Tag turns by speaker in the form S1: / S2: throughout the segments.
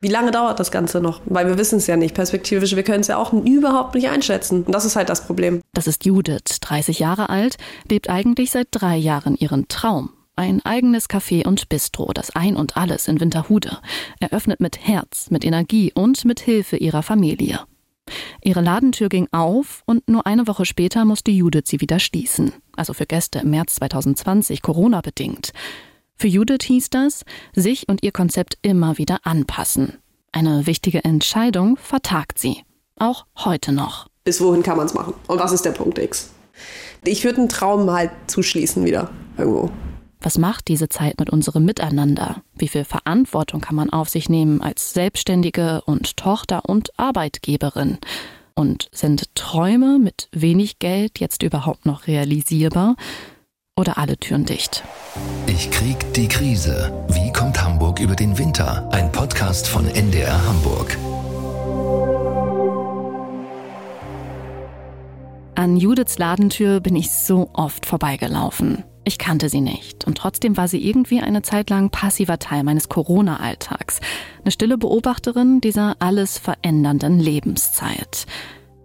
S1: Wie lange dauert das Ganze noch? Weil wir wissen es ja nicht. Perspektivisch, wir können es ja auch überhaupt nicht einschätzen. Und das ist halt das Problem.
S2: Das ist Judith, 30 Jahre alt, lebt eigentlich seit drei Jahren ihren Traum. Ein eigenes Café und Bistro, das Ein und Alles in Winterhude. Eröffnet mit Herz, mit Energie und mit Hilfe ihrer Familie. Ihre Ladentür ging auf und nur eine Woche später musste Judith sie wieder schließen. Also für Gäste im März 2020, Corona bedingt. Für Judith hieß das, sich und ihr Konzept immer wieder anpassen. Eine wichtige Entscheidung vertagt sie. Auch heute noch.
S1: Bis wohin kann man es machen? Und was ist der Punkt X? Ich würde einen Traum halt zuschließen wieder irgendwo.
S2: Was macht diese Zeit mit unserem Miteinander? Wie viel Verantwortung kann man auf sich nehmen als Selbstständige und Tochter und Arbeitgeberin? Und sind Träume mit wenig Geld jetzt überhaupt noch realisierbar? Oder alle Türen dicht?
S3: Ich krieg die Krise. Wie kommt Hamburg über den Winter? Ein Podcast von NDR Hamburg.
S2: An Judiths Ladentür bin ich so oft vorbeigelaufen. Ich kannte sie nicht und trotzdem war sie irgendwie eine Zeit lang passiver Teil meines Corona-Alltags. Eine stille Beobachterin dieser alles verändernden Lebenszeit.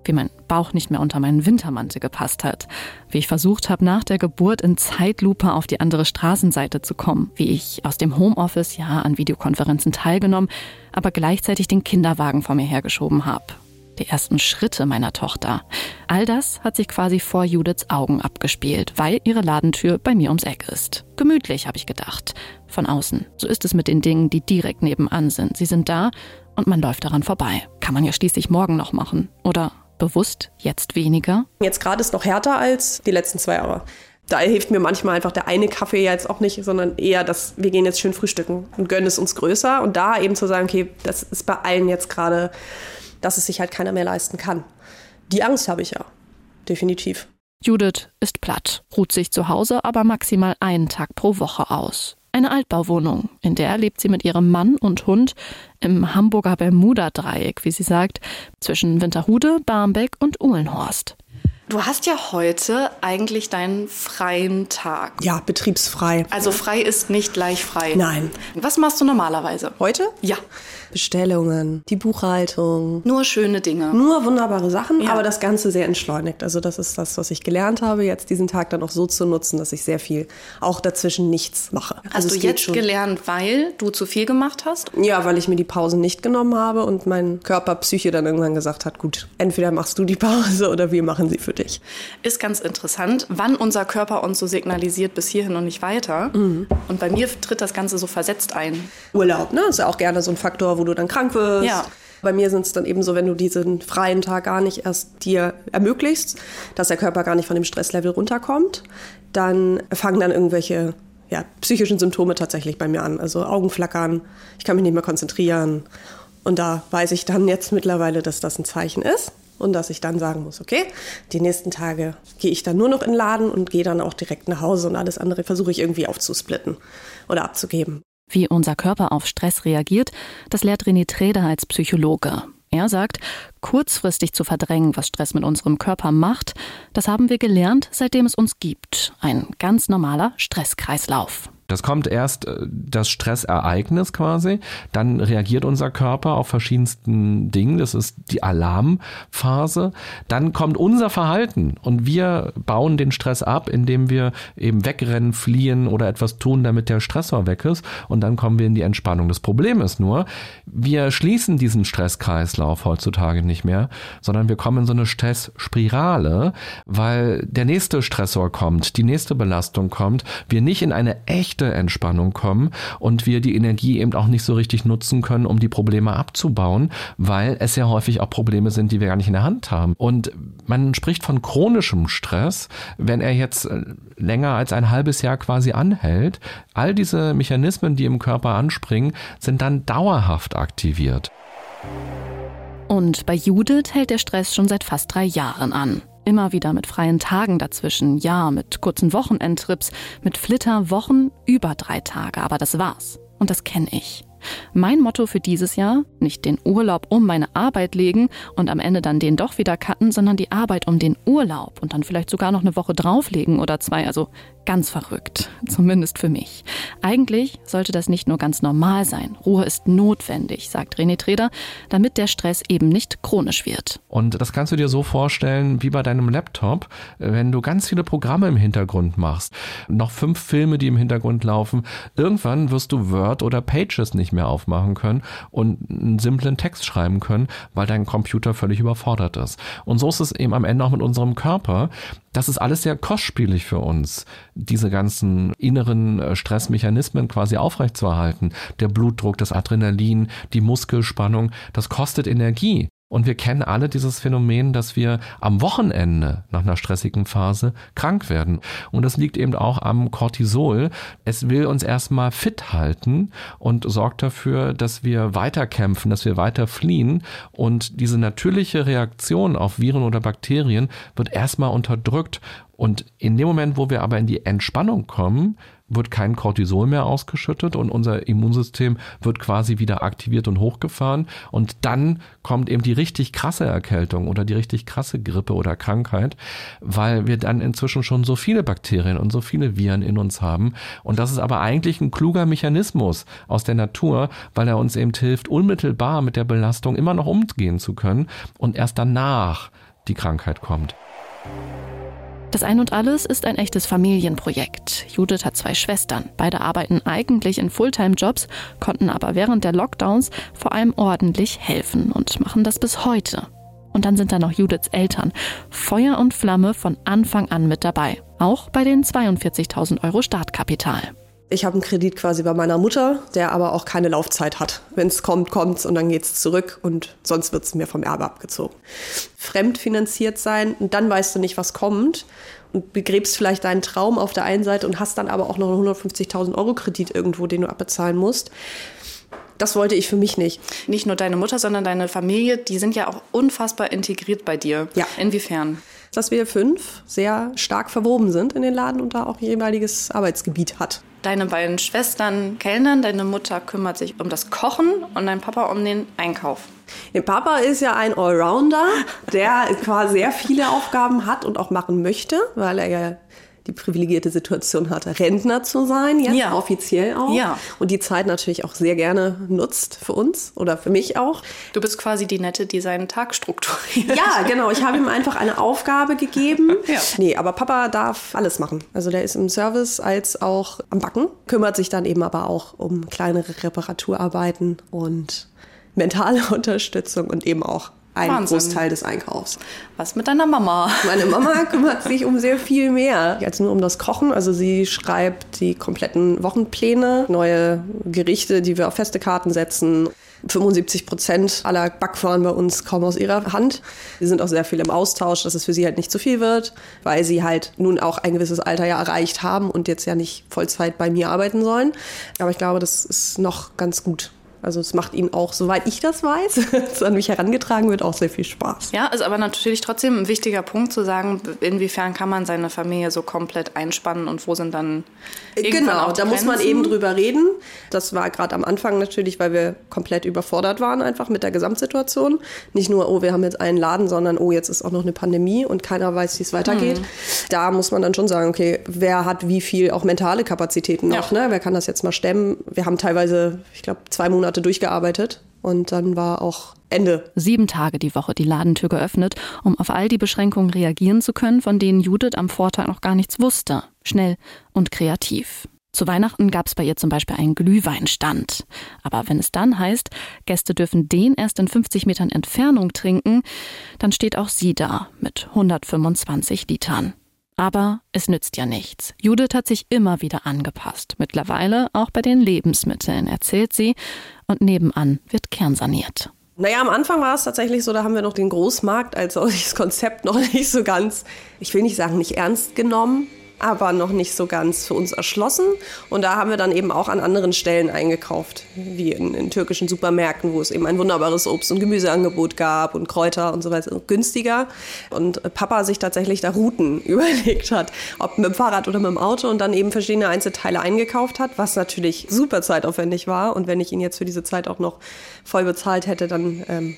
S2: Wie mein Bauch nicht mehr unter meinen Wintermantel gepasst hat. Wie ich versucht habe, nach der Geburt in Zeitlupe auf die andere Straßenseite zu kommen. Wie ich aus dem Homeoffice ja an Videokonferenzen teilgenommen, aber gleichzeitig den Kinderwagen vor mir hergeschoben habe die ersten Schritte meiner Tochter. All das hat sich quasi vor Judiths Augen abgespielt, weil ihre Ladentür bei mir ums Eck ist. Gemütlich, habe ich gedacht. Von außen. So ist es mit den Dingen, die direkt nebenan sind. Sie sind da und man läuft daran vorbei. Kann man ja schließlich morgen noch machen. Oder bewusst jetzt weniger?
S1: Jetzt gerade ist noch härter als die letzten zwei Jahre. Da hilft mir manchmal einfach der eine Kaffee jetzt auch nicht, sondern eher, dass wir gehen jetzt schön frühstücken und gönnen es uns größer. Und da eben zu sagen, okay, das ist bei allen jetzt gerade dass es sich halt keiner mehr leisten kann. Die Angst habe ich ja, definitiv.
S2: Judith ist platt, ruht sich zu Hause aber maximal einen Tag pro Woche aus. Eine Altbauwohnung, in der lebt sie mit ihrem Mann und Hund im Hamburger Bermuda-Dreieck, wie sie sagt, zwischen Winterhude, Barmbek und Uhlenhorst.
S4: Du hast ja heute eigentlich deinen freien Tag.
S1: Ja, betriebsfrei.
S4: Also frei ist nicht gleich frei.
S1: Nein.
S4: Was machst du normalerweise?
S1: Heute?
S4: Ja.
S1: Bestellungen, die Buchhaltung.
S4: Nur schöne Dinge.
S1: Nur wunderbare Sachen,
S4: Ja.
S1: aber das Ganze sehr entschleunigt. Also das ist das, was ich gelernt habe, jetzt diesen Tag dann auch so zu nutzen, dass ich sehr viel auch dazwischen nichts mache.
S4: Hast
S1: also
S4: du
S1: es geht
S4: jetzt
S1: schon.
S4: gelernt, weil du zu viel gemacht hast?
S1: Ja, weil ich mir die Pause nicht genommen habe und mein Körper, Psyche dann irgendwann gesagt hat, gut, entweder machst du die Pause oder wir machen sie für dich.
S4: Ist ganz interessant, wann unser Körper uns so signalisiert, bis hierhin und nicht weiter.
S1: Mhm.
S4: Und bei mir tritt das Ganze so versetzt ein.
S1: Urlaub, ne? Ist ja auch gerne so ein Faktor, wo du dann krank wirst.
S4: Ja.
S1: Bei mir sind es dann eben so, wenn du diesen freien Tag gar nicht erst dir ermöglichst, dass der Körper gar nicht von dem Stresslevel runterkommt, dann fangen dann irgendwelche ja, psychischen Symptome tatsächlich bei mir an. Also Augenflackern, ich kann mich nicht mehr konzentrieren. Und da weiß ich dann jetzt mittlerweile, dass das ein Zeichen ist. Und dass ich dann sagen muss, okay, die nächsten Tage gehe ich dann nur noch in den Laden und gehe dann auch direkt nach Hause und alles andere versuche ich irgendwie aufzusplitten oder abzugeben.
S2: Wie unser Körper auf Stress reagiert, das lehrt René Treder als Psychologe. Er sagt, kurzfristig zu verdrängen, was Stress mit unserem Körper macht, das haben wir gelernt, seitdem es uns gibt. Ein ganz normaler Stresskreislauf.
S5: Das kommt erst äh, das Stressereignis quasi, dann reagiert unser Körper auf verschiedensten Dingen, das ist die Alarmphase, dann kommt unser Verhalten. Und wir bauen den Stress ab, indem wir eben wegrennen, fliehen oder etwas tun, damit der Stressor weg ist. Und dann kommen wir in die Entspannung. Das Problem ist nur, wir schließen diesen Stresskreislauf heutzutage nicht mehr, sondern wir kommen in so eine Stressspirale, weil der nächste Stressor kommt, die nächste Belastung kommt, wir nicht in eine echte Entspannung kommen und wir die Energie eben auch nicht so richtig nutzen können, um die Probleme abzubauen, weil es ja häufig auch Probleme sind, die wir gar nicht in der Hand haben. Und man spricht von chronischem Stress, wenn er jetzt äh, länger als ein halbes Jahr quasi anhält. All diese Mechanismen, die im Körper anspringen, sind dann dauerhaft aktiviert.
S2: Und bei Judith hält der Stress schon seit fast drei Jahren an. Immer wieder mit freien Tagen dazwischen, ja, mit kurzen Wochenendtrips, mit Flitterwochen über drei Tage, aber das war's. Und das kenne ich. Mein Motto für dieses Jahr, nicht den Urlaub um meine Arbeit legen und am Ende dann den doch wieder cutten, sondern die Arbeit um den Urlaub und dann vielleicht sogar noch eine Woche drauflegen oder zwei. Also ganz verrückt, zumindest für mich. Eigentlich sollte das nicht nur ganz normal sein. Ruhe ist notwendig, sagt René Treder, damit der Stress eben nicht chronisch wird.
S5: Und das kannst du dir so vorstellen wie bei deinem Laptop, wenn du ganz viele Programme im Hintergrund machst, noch fünf Filme, die im Hintergrund laufen. Irgendwann wirst du Word oder Pages nicht mehr aufmachen können und einen simplen Text schreiben können, weil dein Computer völlig überfordert ist. Und so ist es eben am Ende auch mit unserem Körper. Das ist alles sehr kostspielig für uns, diese ganzen inneren äh, Stressmechanismen quasi aufrechtzuerhalten. Der Blutdruck, das Adrenalin, die Muskelspannung, das kostet Energie. Und wir kennen alle dieses Phänomen, dass wir am Wochenende nach einer stressigen Phase krank werden. Und das liegt eben auch am Cortisol. Es will uns erstmal fit halten und sorgt dafür, dass wir weiterkämpfen, dass wir weiter fliehen. Und diese natürliche Reaktion auf Viren oder Bakterien wird erstmal unterdrückt. Und in dem Moment, wo wir aber in die Entspannung kommen, wird kein Cortisol mehr ausgeschüttet und unser Immunsystem wird quasi wieder aktiviert und hochgefahren. Und dann kommt eben die richtig krasse Erkältung oder die richtig krasse Grippe oder Krankheit, weil wir dann inzwischen schon so viele Bakterien und so viele Viren in uns haben. Und das ist aber eigentlich ein kluger Mechanismus aus der Natur, weil er uns eben hilft, unmittelbar mit der Belastung immer noch umgehen zu können und erst danach die Krankheit kommt.
S2: Das Ein und Alles ist ein echtes Familienprojekt. Judith hat zwei Schwestern. Beide arbeiten eigentlich in Fulltime-Jobs, konnten aber während der Lockdowns vor allem ordentlich helfen und machen das bis heute. Und dann sind da noch Judiths Eltern. Feuer und Flamme von Anfang an mit dabei. Auch bei den 42.000 Euro Startkapital.
S1: Ich habe einen Kredit quasi bei meiner Mutter, der aber auch keine Laufzeit hat. Wenn es kommt, kommt's und dann geht's zurück und sonst wird's mir vom Erbe abgezogen. Fremdfinanziert sein und dann weißt du nicht, was kommt und begräbst vielleicht deinen Traum auf der einen Seite und hast dann aber auch noch einen 150.000 Euro Kredit irgendwo, den du abbezahlen musst. Das wollte ich für mich nicht.
S4: Nicht nur deine Mutter, sondern deine Familie, die sind ja auch unfassbar integriert bei dir.
S1: Ja.
S4: Inwiefern?
S1: Dass wir fünf sehr stark verwoben sind in den Laden und da auch jeweiliges Arbeitsgebiet hat.
S4: Deine beiden Schwestern kellnern, deine Mutter kümmert sich um das Kochen und dein Papa um den Einkauf.
S1: Der Papa ist ja ein Allrounder, der quasi sehr viele Aufgaben hat und auch machen möchte, weil er ja die privilegierte Situation hatte, Rentner zu sein, jetzt
S4: Ja.
S1: offiziell auch.
S4: Ja.
S1: Und die Zeit natürlich auch sehr gerne nutzt für uns oder für mich auch.
S4: Du bist quasi die Nette, die seinen Tag strukturiert.
S1: Ja, genau. Ich habe ihm einfach eine Aufgabe gegeben.
S4: Ja.
S1: Nee, aber Papa darf alles machen. Also der ist im Service als auch am Backen, kümmert sich dann eben aber auch um kleinere Reparaturarbeiten und mentale Unterstützung und eben auch einen
S4: Wahnsinn.
S1: Großteil des Einkaufs.
S4: Was mit deiner Mama?
S1: Meine Mama kümmert sich um sehr viel mehr als nur um das Kochen. Also sie schreibt die kompletten Wochenpläne, neue Gerichte, die wir auf feste Karten setzen. 75 Prozent aller Backwaren bei uns kommen aus ihrer Hand. Wir sind auch sehr viel im Austausch, dass es für sie halt nicht zu viel wird, weil sie halt nun auch ein gewisses Alter ja erreicht haben und jetzt ja nicht Vollzeit bei mir arbeiten sollen. Aber ich glaube, das ist noch ganz gut. Also es macht ihnen auch, soweit ich das weiß, es an mich herangetragen wird, auch sehr viel Spaß.
S4: Ja, ist aber natürlich trotzdem ein wichtiger Punkt zu sagen, inwiefern kann man seine Familie so komplett einspannen und wo sind dann
S1: Genau, da muss man eben drüber reden. Das war gerade am Anfang natürlich, weil wir komplett überfordert waren einfach mit der Gesamtsituation. Nicht nur, oh, wir haben jetzt einen Laden, sondern oh, jetzt ist auch noch eine Pandemie und keiner weiß, wie es weitergeht.
S4: Mhm.
S1: Da muss man dann schon sagen, okay, wer hat wie viel auch mentale Kapazitäten noch,
S4: Ja.
S1: ne? Wer kann das jetzt mal stemmen? Wir haben teilweise, ich glaube, zwei Monate durchgearbeitet und dann war auch Ende.
S2: Sieben Tage die Woche die Ladentür geöffnet, um auf all die Beschränkungen reagieren zu können, von denen Judith am Vortag noch gar nichts wusste. Schnell und kreativ. Zu Weihnachten gab es bei ihr zum Beispiel einen Glühweinstand. Aber wenn es dann heißt, Gäste dürfen den erst in 50 Metern Entfernung trinken, dann steht auch sie da mit 125 Litern. Aber es nützt ja nichts. Judith hat sich immer wieder angepasst. Mittlerweile auch bei den Lebensmitteln, erzählt sie. Und nebenan wird kernsaniert.
S1: Naja, am Anfang war es tatsächlich so, da haben wir noch den Großmarkt als solches Konzept noch nicht so ganz, ich will nicht sagen, nicht ernst genommen. Aber noch nicht so ganz für uns erschlossen. Und da haben wir dann eben auch an anderen Stellen eingekauft, wie in, in türkischen Supermärkten, wo es eben ein wunderbares Obst- und Gemüseangebot gab und Kräuter und so weiter, günstiger. Und Papa sich tatsächlich da Routen überlegt hat, ob mit dem Fahrrad oder mit dem Auto und dann eben verschiedene Einzelteile eingekauft hat, was natürlich super zeitaufwendig war. Und wenn ich ihn jetzt für diese Zeit auch noch voll bezahlt hätte, dann ähm,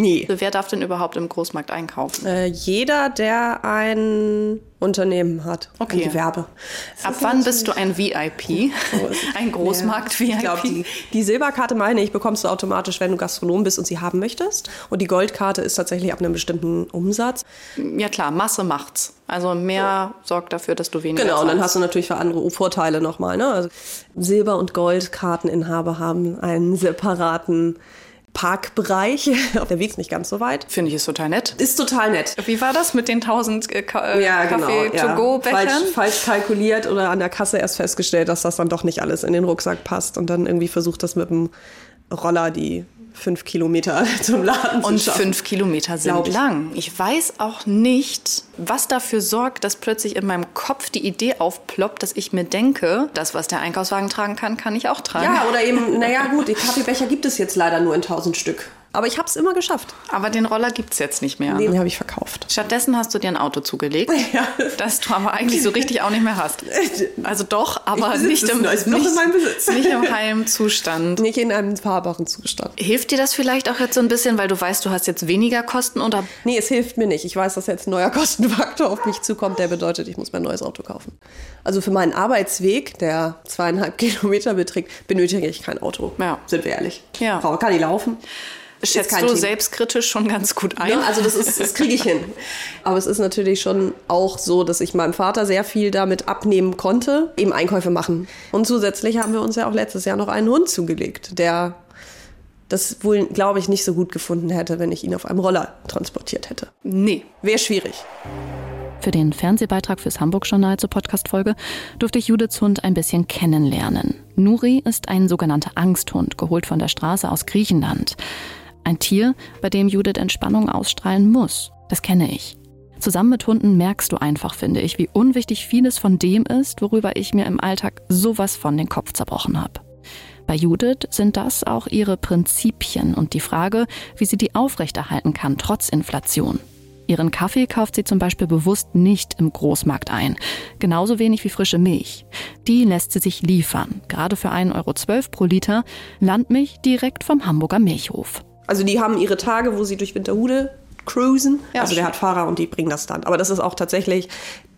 S1: Nee.
S4: Wer darf denn überhaupt im Großmarkt einkaufen?
S1: Äh, jeder, der ein Unternehmen hat.
S4: Okay.
S1: Ein Gewerbe.
S4: Ab wann bist du ein VIP? ein Großmarkt-VIP?
S1: Ich glaube, die, die, Silberkarte meine ich, bekommst du automatisch, wenn du Gastronom bist und sie haben möchtest. Und die Goldkarte ist tatsächlich ab einem bestimmten Umsatz.
S4: Ja klar, Masse macht's. Also mehr so. sorgt dafür, dass du weniger
S1: Genau,
S4: zahlst.
S1: und dann hast du natürlich für andere Vorteile nochmal. Ne? Also Silber- und Goldkarteninhaber haben einen separaten Parkbereich. Der Weg ist nicht ganz so weit.
S4: Finde ich ist total nett.
S1: Ist total nett.
S4: Wie war das mit den 1000 äh, Ka
S1: ja,
S4: Kaffee-to-go-Bechern?
S1: Genau, ja. falsch, falsch kalkuliert oder an der Kasse erst festgestellt, dass das dann doch nicht alles in den Rucksack passt und dann irgendwie versucht, das mit dem Roller die fünf Kilometer zum Laden
S4: Und
S1: zu schaffen.
S4: fünf Kilometer sind
S1: ich.
S4: lang. Ich weiß auch nicht, was dafür sorgt, dass plötzlich in meinem Kopf die Idee aufploppt, dass ich mir denke, das, was der Einkaufswagen tragen kann, kann ich auch tragen.
S1: Ja, oder eben, naja gut, die Kaffeebecher gibt es jetzt leider nur in 1000 Stück. Aber ich habe es immer geschafft.
S4: Aber den Roller gibt es jetzt nicht mehr.
S1: Den habe ich verkauft.
S4: Stattdessen hast du dir ein Auto zugelegt,
S1: Ja.
S4: das du aber eigentlich so richtig auch nicht mehr hast. Also doch, aber nicht im, nicht,
S1: in meinem Besitz.
S4: nicht im heilen Zustand.
S1: Nicht in einem fahrbaren Zustand.
S4: Hilft dir das vielleicht auch jetzt so ein bisschen, weil du weißt, du hast jetzt weniger Kosten oder
S1: Nee, es hilft mir nicht. Ich weiß, dass jetzt ein neuer Kostenfaktor auf mich zukommt, der bedeutet, ich muss mir ein neues Auto kaufen. Also für meinen Arbeitsweg, der zweieinhalb Kilometer beträgt, benötige ich kein Auto.
S4: Ja.
S1: Sind wir ehrlich.
S4: Ja.
S1: Frau kann ich laufen.
S4: Schätzt
S1: kein
S4: du selbstkritisch schon ganz gut ein?
S1: Ja, also das, ist, das kriege ich hin. Aber es ist natürlich schon auch so, dass ich meinem Vater sehr viel damit abnehmen konnte, eben Einkäufe machen. Und zusätzlich haben wir uns ja auch letztes Jahr noch einen Hund zugelegt, der das wohl, glaube ich, nicht so gut gefunden hätte, wenn ich ihn auf einem Roller transportiert hätte.
S4: Nee.
S1: Wäre schwierig.
S2: Für den Fernsehbeitrag fürs Hamburg-Journal zur Podcast-Folge durfte ich Judiths Hund ein bisschen kennenlernen. Nuri ist ein sogenannter Angsthund, geholt von der Straße aus Griechenland. Ein Tier, bei dem Judith Entspannung ausstrahlen muss. Das kenne ich. Zusammen mit Hunden merkst du einfach, finde ich, wie unwichtig vieles von dem ist, worüber ich mir im Alltag sowas von den Kopf zerbrochen habe. Bei Judith sind das auch ihre Prinzipien und die Frage, wie sie die aufrechterhalten kann, trotz Inflation. Ihren Kaffee kauft sie zum Beispiel bewusst nicht im Großmarkt ein. Genauso wenig wie frische Milch. Die lässt sie sich liefern. Gerade für 1,12 Euro pro Liter Landmilch direkt vom Hamburger Milchhof.
S1: Also die haben ihre Tage, wo sie durch Winterhude cruisen.
S4: Ja,
S1: also der hat Fahrer und die bringen das dann. Aber das ist auch tatsächlich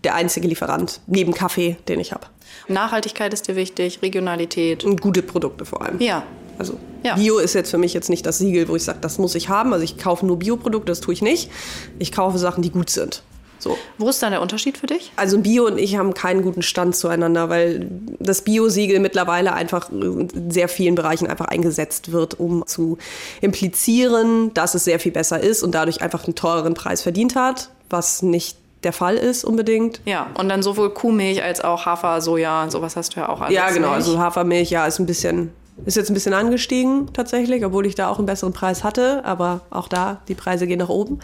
S1: der einzige Lieferant neben Kaffee, den ich habe.
S4: Nachhaltigkeit ist dir wichtig, Regionalität.
S1: Und gute Produkte vor allem.
S4: Ja.
S1: Also
S4: Ja.
S1: Bio ist jetzt für mich jetzt nicht das Siegel, wo ich sage, das muss ich haben. Also ich kaufe nur Bioprodukte, das tue ich nicht. Ich kaufe Sachen, die gut sind. So.
S4: Wo ist da der Unterschied für dich?
S1: Also Bio und ich haben keinen guten Stand zueinander, weil das Bio-Siegel mittlerweile einfach in sehr vielen Bereichen einfach eingesetzt wird, um zu implizieren, dass es sehr viel besser ist und dadurch einfach einen teureren Preis verdient hat, was nicht der Fall ist unbedingt.
S4: Ja, und dann sowohl Kuhmilch als auch Hafer, Soja, sowas hast du ja auch alles.
S1: Ja, genau. Also Hafermilch, ja, ist ein bisschen, ist jetzt ein bisschen angestiegen tatsächlich, obwohl ich da auch einen besseren Preis hatte. Aber auch da, die Preise gehen nach oben.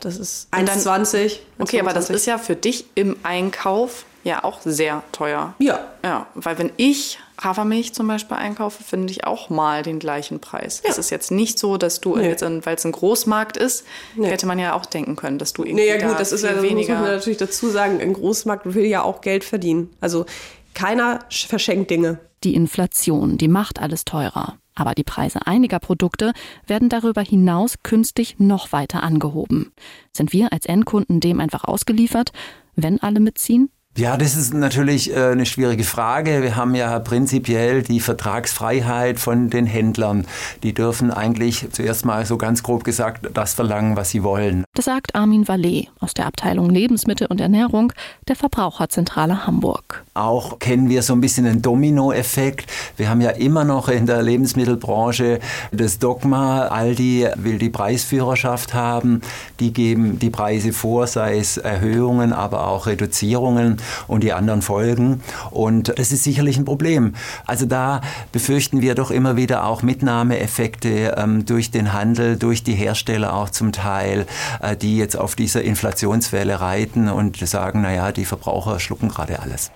S1: Das ist
S4: Und dann-
S1: 1,20.
S4: Okay, aber das
S1: 1,20.
S4: ist ja für dich im Einkauf ja auch sehr teuer.
S1: Ja.
S4: Ja, weil wenn ich Hafermilch zum Beispiel einkaufe, finde ich auch mal den gleichen Preis. Es ist jetzt nicht so, dass du,
S1: Nee.
S4: weil es ein Großmarkt ist,
S1: Nee.
S4: hätte man ja auch denken können, dass du irgendwie
S1: Nee, ja
S4: da
S1: gut, das ist ja, das muss
S4: weniger...
S1: man natürlich dazu sagen, ein Großmarkt will ja auch Geld verdienen. Also keiner sch- verschenkt Dinge.
S2: Die Inflation, die macht alles teurer. Aber die Preise einiger Produkte werden darüber hinaus künstlich noch weiter angehoben. Sind wir als Endkunden dem einfach ausgeliefert, wenn alle mitziehen?
S6: Ja, das ist natürlich äh, eine schwierige Frage. Wir haben ja prinzipiell die Vertragsfreiheit von den Händlern. Die dürfen eigentlich zuerst mal so ganz grob gesagt das verlangen, was sie wollen.
S2: Das sagt Armin Vallet aus der Abteilung Lebensmittel und Ernährung der Verbraucherzentrale Hamburg.
S6: Auch kennen wir so ein bisschen den Dominoeffekt. Wir haben ja immer noch in der Lebensmittelbranche das Dogma, Aldi will die Preisführerschaft haben. Die geben die Preise vor, sei es Erhöhungen, aber auch Reduzierungen. Und die anderen folgen. Und das ist sicherlich ein Problem. Also da befürchten wir doch immer wieder auch Mitnahmeeffekte ähm, durch den Handel, durch die Hersteller auch zum Teil, äh, die jetzt auf dieser Inflationswelle reiten und sagen, naja, die Verbraucher schlucken gerade alles.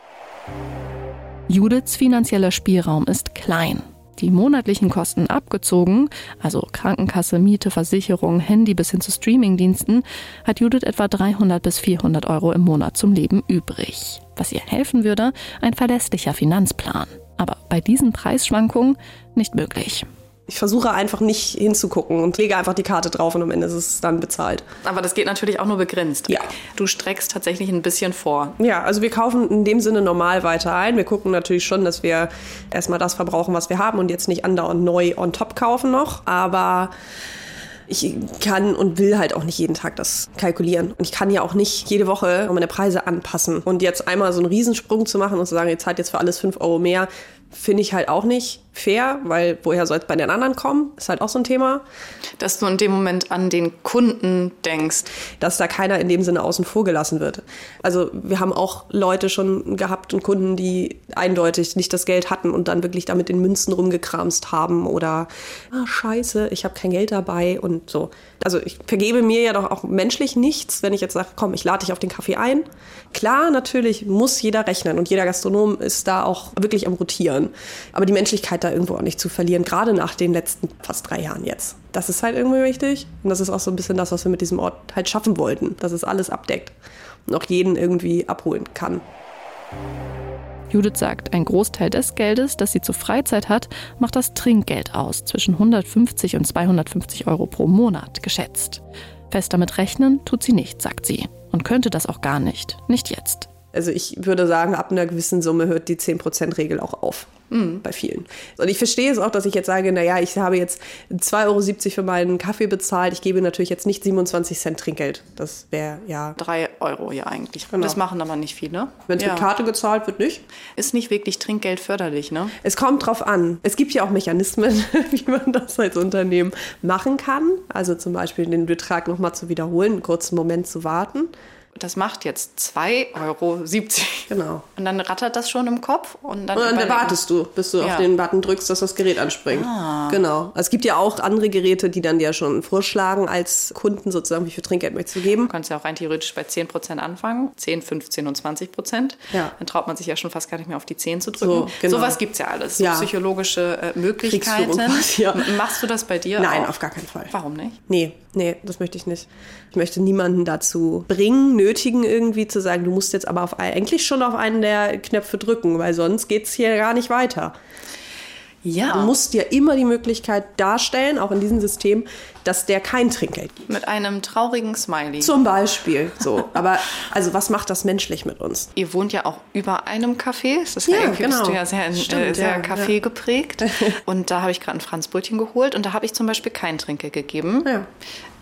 S2: Judiths finanzieller Spielraum ist klein. Die monatlichen Kosten abgezogen, also Krankenkasse, Miete, Versicherung, Handy bis hin zu Streamingdiensten, hat Judith etwa 300 bis 400 Euro im Monat zum Leben übrig. Was ihr helfen würde, ein verlässlicher Finanzplan. Aber bei diesen Preisschwankungen nicht möglich.
S1: Ich versuche einfach nicht hinzugucken und lege einfach die Karte drauf und am Ende ist es dann bezahlt.
S4: Aber das geht natürlich auch nur begrenzt.
S1: Ja.
S4: Du streckst tatsächlich ein bisschen vor.
S1: Ja, also wir kaufen in dem Sinne normal weiter ein. Wir gucken natürlich schon, dass wir erstmal das verbrauchen, was wir haben und jetzt nicht andauernd neu on top kaufen noch. Aber ich kann und will halt auch nicht jeden Tag das kalkulieren. Und ich kann ja auch nicht jede Woche meine Preise anpassen. Und jetzt einmal so einen Riesensprung zu machen und zu sagen, ihr zahlt jetzt für alles 5 Euro mehr, finde ich halt auch nicht fair, weil woher soll es bei den anderen kommen? Ist halt auch so ein Thema.
S4: Dass du in dem Moment an den Kunden denkst.
S1: Dass da keiner in dem Sinne außen vor gelassen wird. Also wir haben auch Leute schon gehabt und Kunden, die eindeutig nicht das Geld hatten und dann wirklich damit in Münzen rumgekramst haben oder ah, scheiße, ich habe kein Geld dabei und so. Also ich vergebe mir ja doch auch menschlich nichts, wenn ich jetzt sage, komm, ich lade dich auf den Kaffee ein. Klar, natürlich muss jeder rechnen und jeder Gastronom ist da auch wirklich am Rotieren. Aber die Menschlichkeit da irgendwo auch nicht zu verlieren, gerade nach den letzten fast drei Jahren jetzt. Das ist halt irgendwie wichtig. Und das ist auch so ein bisschen das, was wir mit diesem Ort halt schaffen wollten, dass es alles abdeckt und auch jeden irgendwie abholen kann.
S2: Judith sagt, ein Großteil des Geldes, das sie zur Freizeit hat, macht das Trinkgeld aus, zwischen 150 und 250 Euro pro Monat geschätzt. Fest damit rechnen tut sie nicht, sagt sie. Und könnte das auch gar nicht. Nicht jetzt.
S1: Also ich würde sagen, ab einer gewissen Summe hört die 10%-Regel auch auf. Mhm. Bei vielen. Und ich verstehe es auch, dass ich jetzt sage, naja, ich habe jetzt 2,70 Euro für meinen Kaffee bezahlt. Ich gebe natürlich jetzt nicht 27 Cent Trinkgeld. Das wäre ja.
S4: 3 Euro ja eigentlich. Genau. Das machen aber nicht viele.
S1: Wenn es ja. mit Karte gezahlt wird, nicht.
S4: Ist nicht wirklich Trinkgeld förderlich, ne?
S1: Es kommt drauf an. Es gibt ja auch Mechanismen, wie man das als Unternehmen machen kann. Also zum Beispiel den Betrag nochmal zu wiederholen, einen kurzen Moment zu warten
S4: das macht jetzt 2,70 Euro.
S1: Genau.
S4: Und dann rattert das schon im Kopf und dann.
S1: Und dann wartest du, bis du ja. auf den Button drückst, dass das Gerät anspringt. Ah. Genau. Also es gibt ja auch andere Geräte, die dann ja schon vorschlagen, als Kunden sozusagen, wie viel Trinkgeld möchtest du geben.
S4: Du kannst ja auch rein theoretisch bei 10 Prozent anfangen. 10, 15 und 20 Prozent. Ja. Dann traut man sich ja schon fast gar nicht mehr auf die 10 zu drücken. So, genau. Sowas gibt es ja alles. Ja. psychologische äh, Möglichkeiten. Machst du das bei dir?
S1: Nein,
S4: auch?
S1: auf gar keinen Fall.
S4: Warum nicht?
S1: Nee, nee, das möchte ich nicht. Ich möchte niemanden dazu bringen, nötigen irgendwie zu sagen, du musst jetzt aber auf, eigentlich schon auf einen der Knöpfe drücken, weil sonst geht es hier gar nicht weiter. Ja. Du musst dir immer die Möglichkeit darstellen, auch in diesem System, dass der kein Trinkgeld gibt.
S4: Mit einem traurigen Smiley.
S1: Zum Beispiel. So. Aber also was macht das menschlich mit uns?
S4: Ihr wohnt ja auch über einem Café. Das ist ja, ja genau. bist du ja sehr, Stimmt, äh, sehr ja, Kaffee ja. geprägt. Und da habe ich gerade ein Franzbrötchen geholt und da habe ich zum Beispiel kein Trinkgeld gegeben.
S1: Ja.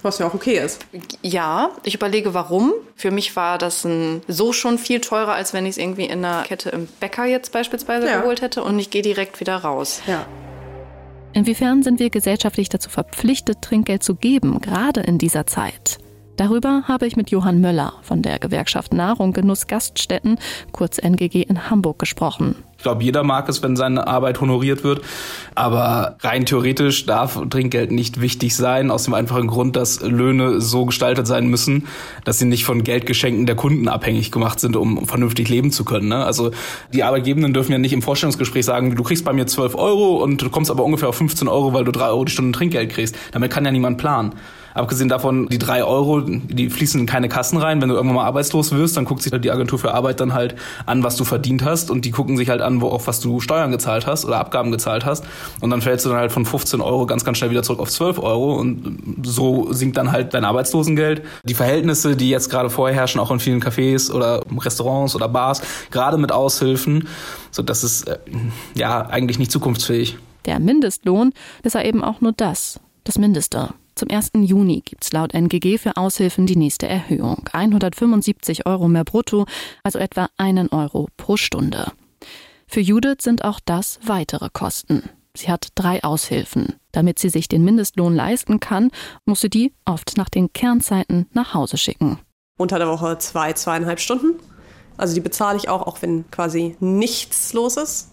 S1: Was ja auch okay ist.
S4: Ja, ich überlege, warum. Für mich war das ein, so schon viel teurer, als wenn ich es irgendwie in einer Kette im Bäcker jetzt beispielsweise ja. geholt hätte und ich gehe direkt wieder raus.
S1: Ja.
S2: Inwiefern sind wir gesellschaftlich dazu verpflichtet, Trinkgeld zu geben, gerade in dieser Zeit? Darüber habe ich mit Johann Möller von der Gewerkschaft Nahrung Genuss Gaststätten, kurz NGG in Hamburg gesprochen.
S7: Ich glaube, jeder mag es, wenn seine Arbeit honoriert wird. Aber rein theoretisch darf Trinkgeld nicht wichtig sein, aus dem einfachen Grund, dass Löhne so gestaltet sein müssen, dass sie nicht von Geldgeschenken der Kunden abhängig gemacht sind, um vernünftig leben zu können. Ne? Also die Arbeitgebenden dürfen ja nicht im Vorstellungsgespräch sagen, du kriegst bei mir 12 Euro und du kommst aber ungefähr auf 15 Euro, weil du 3 Euro die Stunde Trinkgeld kriegst. Damit kann ja niemand planen. Abgesehen davon, die drei Euro, die fließen in keine Kassen rein. Wenn du irgendwann mal arbeitslos wirst, dann guckt sich die Agentur für Arbeit dann halt an, was du verdient hast und die gucken sich halt an, wo auf was du Steuern gezahlt hast oder Abgaben gezahlt hast. Und dann fällst du dann halt von 15 Euro ganz, ganz schnell wieder zurück auf 12 Euro und so sinkt dann halt dein Arbeitslosengeld. Die Verhältnisse, die jetzt gerade vorherrschen, auch in vielen Cafés oder Restaurants oder Bars, gerade mit Aushilfen, so das ist äh, ja eigentlich nicht zukunftsfähig.
S2: Der Mindestlohn ist ja eben auch nur das, das Mindeste. Zum 1. Juni gibt es laut NGG für Aushilfen die nächste Erhöhung. 175 Euro mehr brutto, also etwa einen Euro pro Stunde. Für Judith sind auch das weitere Kosten. Sie hat drei Aushilfen. Damit sie sich den Mindestlohn leisten kann, muss sie die oft nach den Kernzeiten nach Hause schicken.
S1: Unter der Woche zwei, zweieinhalb Stunden Also die bezahle ich auch, auch wenn quasi nichts los ist.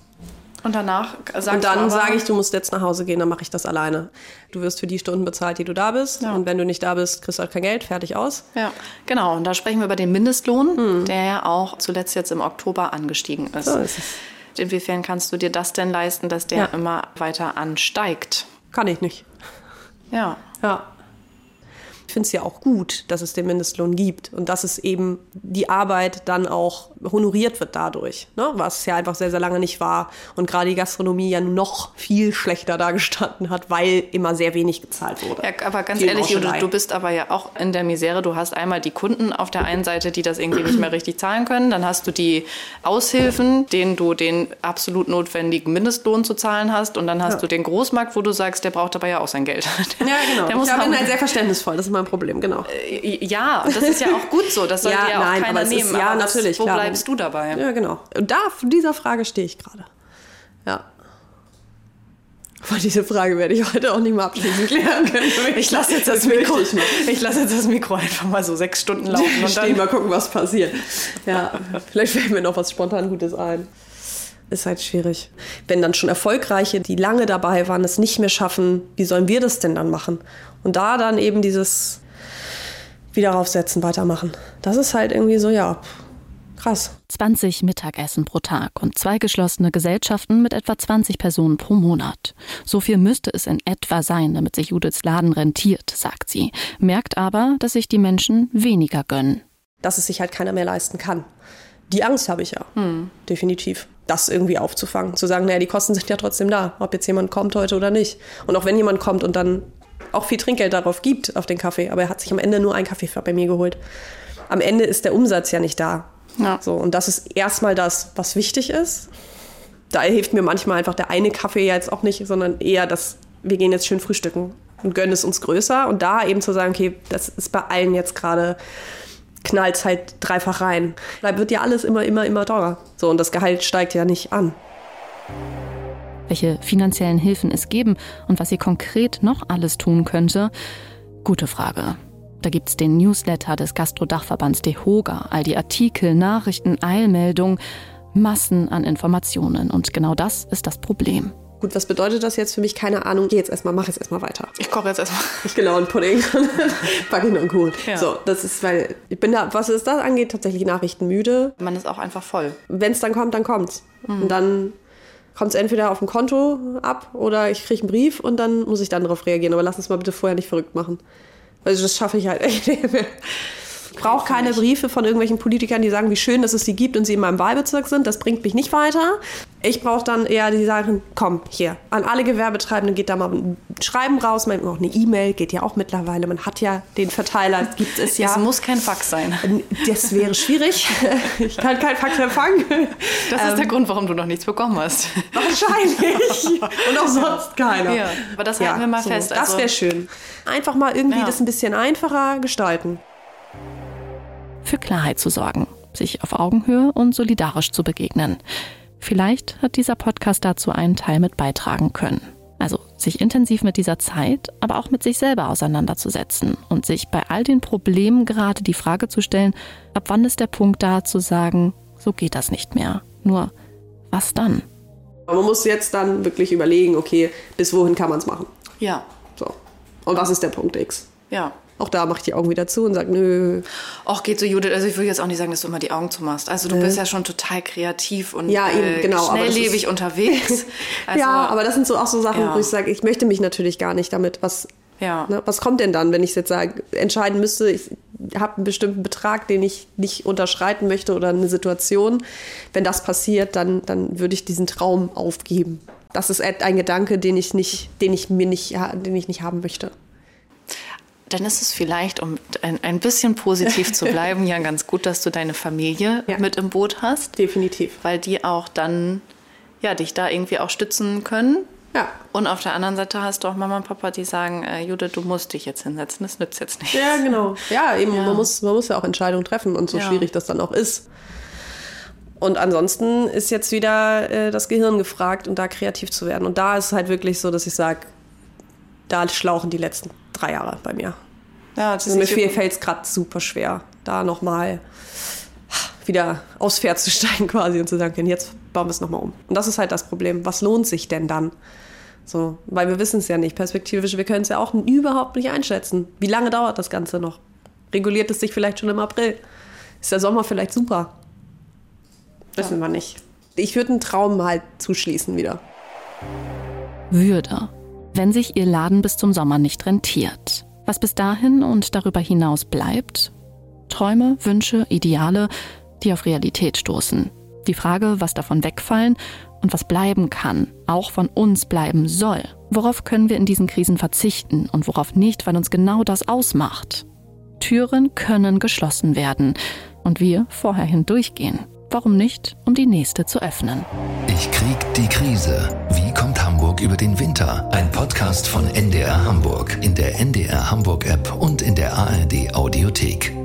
S4: Und danach
S1: sagst Und dann sage ich, du musst jetzt nach Hause gehen, dann mache ich das alleine. Du wirst für die Stunden bezahlt, die du da bist. Ja. Und wenn du nicht da bist, kriegst du halt kein Geld, fertig aus.
S4: Ja, genau. Und da sprechen wir über den Mindestlohn, hm. der ja auch zuletzt jetzt im Oktober angestiegen ist. So ist es. Inwiefern kannst du dir das denn leisten, dass der ja. immer weiter ansteigt?
S1: Kann ich nicht.
S4: Ja.
S1: Ja finde es ja auch gut, dass es den Mindestlohn gibt und dass es eben die Arbeit dann auch honoriert wird dadurch, ne? was ja einfach sehr, sehr lange nicht war und gerade die Gastronomie ja noch viel schlechter dargestanden hat, weil immer sehr wenig gezahlt wurde.
S4: Ja, aber ganz ehrlich, du, du bist aber ja auch in der Misere. Du hast einmal die Kunden auf der einen Seite, die das irgendwie nicht mehr richtig zahlen können. Dann hast du die Aushilfen, denen du den absolut notwendigen Mindestlohn zu zahlen hast. Und dann hast ja. du den Großmarkt, wo du sagst, der braucht aber ja auch sein Geld.
S1: ja, genau. Der muss ich bin halt sehr verständnisvoll. Das ist mein ein Problem, genau.
S4: Äh, ja, und das ist ja auch gut so. Das sollte ja, ja auch nein, keiner nehmen. Ist,
S1: ja, aber natürlich.
S4: Wo klar. bleibst du dabei?
S1: Ja, genau. Und da, von dieser Frage stehe ich gerade. Ja. Aber diese Frage werde ich heute auch nicht mal abschließend klären können.
S4: Ich lasse jetzt das Mikro. Ich lasse jetzt das Mikro einfach mal so sechs Stunden laufen
S1: und dann mal gucken, was passiert. Ja, vielleicht fällt mir noch was spontan Gutes ein. Ist halt schwierig. Wenn dann schon Erfolgreiche, die lange dabei waren, es nicht mehr schaffen, wie sollen wir das denn dann machen? Und da dann eben dieses wieder aufsetzen, weitermachen. Das ist halt irgendwie so, ja, krass.
S2: 20 Mittagessen pro Tag und zwei geschlossene Gesellschaften mit etwa 20 Personen pro Monat. So viel müsste es in etwa sein, damit sich Judiths Laden rentiert, sagt sie. Merkt aber, dass sich die Menschen weniger gönnen.
S1: Dass es sich halt keiner mehr leisten kann. Die Angst habe ich ja, hm. definitiv. Das irgendwie aufzufangen. Zu sagen, naja, die Kosten sind ja trotzdem da, ob jetzt jemand kommt heute oder nicht. Und auch wenn jemand kommt und dann auch viel Trinkgeld darauf gibt, auf den Kaffee. Aber er hat sich am Ende nur einen Kaffee bei mir geholt. Am Ende ist der Umsatz ja nicht da. Ja. So, und das ist erstmal das, was wichtig ist. Da hilft mir manchmal einfach der eine Kaffee jetzt auch nicht, sondern eher das, wir gehen jetzt schön frühstücken und gönnen es uns größer. Und da eben zu sagen, okay, das ist bei allen jetzt gerade knallt halt dreifach rein. Da wird ja alles immer, immer, immer teurer. So, und das Gehalt steigt ja nicht an
S2: welche finanziellen Hilfen es geben und was sie konkret noch alles tun könnte? Gute Frage. Da gibt es den Newsletter des Gastrodachverbands DEHOGA, all die Artikel, Nachrichten, Eilmeldungen, Massen an Informationen. Und genau das ist das Problem.
S1: Gut, was bedeutet das jetzt für mich? Keine Ahnung. Geh jetzt erstmal, mach jetzt erstmal weiter.
S4: Ich koche jetzt erstmal.
S1: Ich genau, einen Pudding. Noch einen Kuchen. Ja. So, das ist, weil ich bin da, was es das angeht, tatsächlich Nachrichten müde.
S4: Man ist auch einfach voll.
S1: Wenn es dann kommt, dann kommt's. Mhm. Und dann kommt es entweder auf dem Konto ab oder ich kriege einen Brief und dann muss ich dann darauf reagieren. Aber lass uns mal bitte vorher nicht verrückt machen. Also das schaffe ich halt echt nicht mehr. Ich brauche keine Briefe von irgendwelchen Politikern, die sagen, wie schön, dass es sie gibt und sie in meinem Wahlbezirk sind. Das bringt mich nicht weiter. Ich brauche dann eher die sagen, komm, hier, an alle Gewerbetreibenden geht da mal ein Schreiben raus, man auch eine E-Mail, geht ja auch mittlerweile. Man hat ja den Verteiler, gibt es ja.
S4: Es muss kein Fax sein.
S1: Das wäre schwierig. Ich kann kein Fax empfangen.
S4: Das ist ähm, der Grund, warum du noch nichts bekommen hast.
S1: Wahrscheinlich. Und auch sonst keiner.
S4: Ja, aber das halten ja, wir mal so, fest.
S1: Also, das wäre schön. Einfach mal irgendwie ja. das ein bisschen einfacher gestalten
S2: für Klarheit zu sorgen, sich auf Augenhöhe und solidarisch zu begegnen. Vielleicht hat dieser Podcast dazu einen Teil mit beitragen können. Also sich intensiv mit dieser Zeit, aber auch mit sich selber auseinanderzusetzen und sich bei all den Problemen gerade die Frage zu stellen, ab wann ist der Punkt da zu sagen, so geht das nicht mehr. Nur, was dann?
S1: Man muss jetzt dann wirklich überlegen, okay, bis wohin kann man es machen?
S4: Ja.
S1: So. Und was ist der Punkt X?
S4: Ja.
S1: Auch da mache ich die Augen wieder zu und sage, nö.
S4: Ach, geht so, Judith. Also ich würde jetzt auch nicht sagen, dass du immer die Augen zumachst. Also du äh. bist ja schon total kreativ und
S1: ja, eben, äh, genau,
S4: schnelllebig ist, unterwegs.
S1: Also, ja, aber das sind so auch so Sachen, ja. wo ich sage, ich möchte mich natürlich gar nicht damit, was, ja. ne, was kommt denn dann, wenn ich jetzt sage, entscheiden müsste, ich habe einen bestimmten Betrag, den ich nicht unterschreiten möchte oder eine Situation. Wenn das passiert, dann, dann würde ich diesen Traum aufgeben. Das ist ein Gedanke, den ich nicht, den ich mir nicht, den ich nicht haben möchte
S4: dann ist es vielleicht, um ein, ein bisschen positiv zu bleiben, ja ganz gut, dass du deine Familie ja. mit im Boot hast.
S1: Definitiv.
S4: Weil die auch dann ja, dich da irgendwie auch stützen können.
S1: Ja.
S4: Und auf der anderen Seite hast du auch Mama und Papa, die sagen, äh, Judith, du musst dich jetzt hinsetzen, das nützt jetzt nicht.
S1: Ja, genau. Ja, eben, ja. Man, muss, man muss ja auch Entscheidungen treffen und so ja. schwierig das dann auch ist. Und ansonsten ist jetzt wieder äh, das Gehirn gefragt und da kreativ zu werden. Und da ist es halt wirklich so, dass ich sage, da schlauchen die letzten drei Jahre bei mir. Ja, also mir fällt es gerade super schwer, da nochmal wieder aufs Pferd zu steigen quasi und zu sagen, okay, jetzt bauen wir es nochmal um. Und das ist halt das Problem. Was lohnt sich denn dann? So, weil wir wissen es ja nicht perspektivisch. Wir können es ja auch überhaupt nicht einschätzen. Wie lange dauert das Ganze noch? Reguliert es sich vielleicht schon im April? Ist der Sommer vielleicht super? Wissen ja. wir nicht. Ich würde einen Traum halt zuschließen wieder.
S2: Würde, wenn sich Ihr Laden bis zum Sommer nicht rentiert. Was bis dahin und darüber hinaus bleibt? Träume, Wünsche, Ideale, die auf Realität stoßen. Die Frage, was davon wegfallen und was bleiben kann, auch von uns bleiben soll. Worauf können wir in diesen Krisen verzichten und worauf nicht, weil uns genau das ausmacht? Türen können geschlossen werden und wir vorher hindurchgehen. Warum nicht, um die nächste zu öffnen?
S3: Ich krieg die Krise. Wie kommt Hamburg über den Winter. Ein Podcast von NDR Hamburg in der NDR Hamburg App und in der ARD Audiothek.